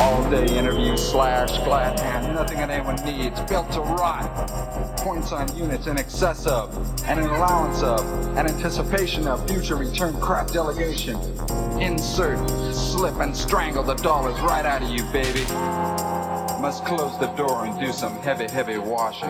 all-day interview slash glad hand, nothing that anyone needs, built to rot. Points on units in excess of, and an allowance of, an anticipation of future return crap delegation. Insert, slip, and strangle the dollars right out of you, baby. Must close the door and do some heavy, heavy washing.